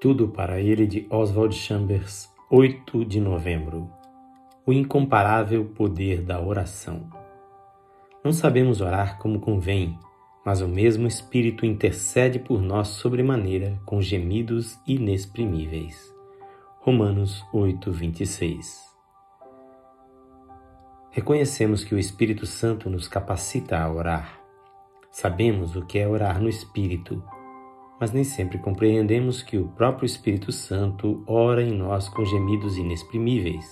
Tudo para ele de Oswald Chambers, 8 de novembro. O incomparável poder da oração. Não sabemos orar como convém, mas o mesmo Espírito intercede por nós sobremaneira com gemidos inexprimíveis. Romanos 8, 26. Reconhecemos que o Espírito Santo nos capacita a orar. Sabemos o que é orar no Espírito, mas nem sempre compreendemos que o próprio Espírito Santo ora em nós com gemidos inexprimíveis.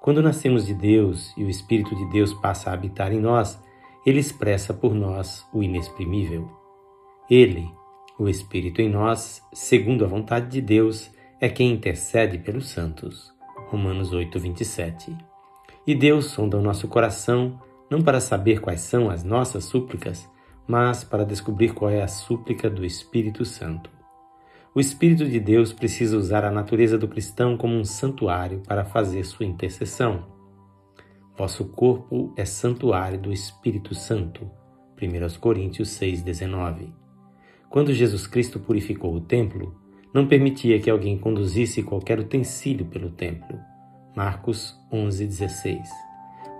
Quando nascemos de Deus e o Espírito de Deus passa a habitar em nós, ele expressa por nós o inexprimível. Ele, o Espírito em nós, segundo a vontade de Deus, é quem intercede pelos santos. Romanos 8, 27. E Deus sonda o nosso coração não para saber quais são as nossas súplicas, mas para descobrir qual é a súplica do Espírito Santo. O Espírito de Deus precisa usar a natureza do cristão como um santuário para fazer sua intercessão. Vosso corpo é santuário do Espírito Santo. 1 Coríntios 6,19. Quando Jesus Cristo purificou o templo, não permitia que alguém conduzisse qualquer utensílio pelo templo. Marcos 11,16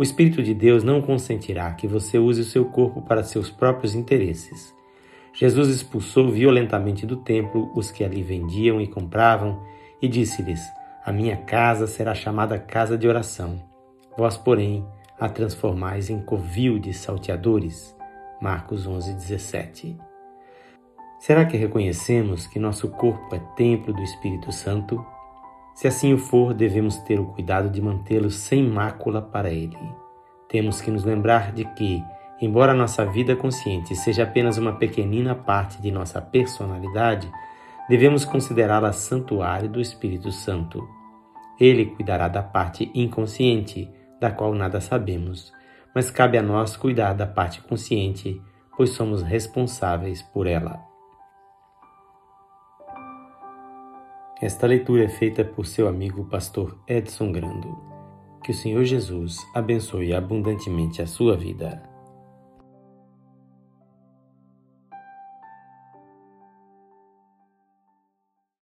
o Espírito de Deus não consentirá que você use o seu corpo para seus próprios interesses. Jesus expulsou violentamente do templo os que ali vendiam e compravam e disse-lhes: A minha casa será chamada casa de oração. Vós, porém, a transformais em covil de salteadores. Marcos 11:17. Será que reconhecemos que nosso corpo é templo do Espírito Santo? Se assim o for, devemos ter o cuidado de mantê-lo sem mácula para ele. Temos que nos lembrar de que, embora nossa vida consciente seja apenas uma pequenina parte de nossa personalidade, devemos considerá-la santuário do Espírito Santo. Ele cuidará da parte inconsciente, da qual nada sabemos, mas cabe a nós cuidar da parte consciente, pois somos responsáveis por ela. Esta leitura é feita por seu amigo pastor Edson Grando. Que o Senhor Jesus abençoe abundantemente a sua vida.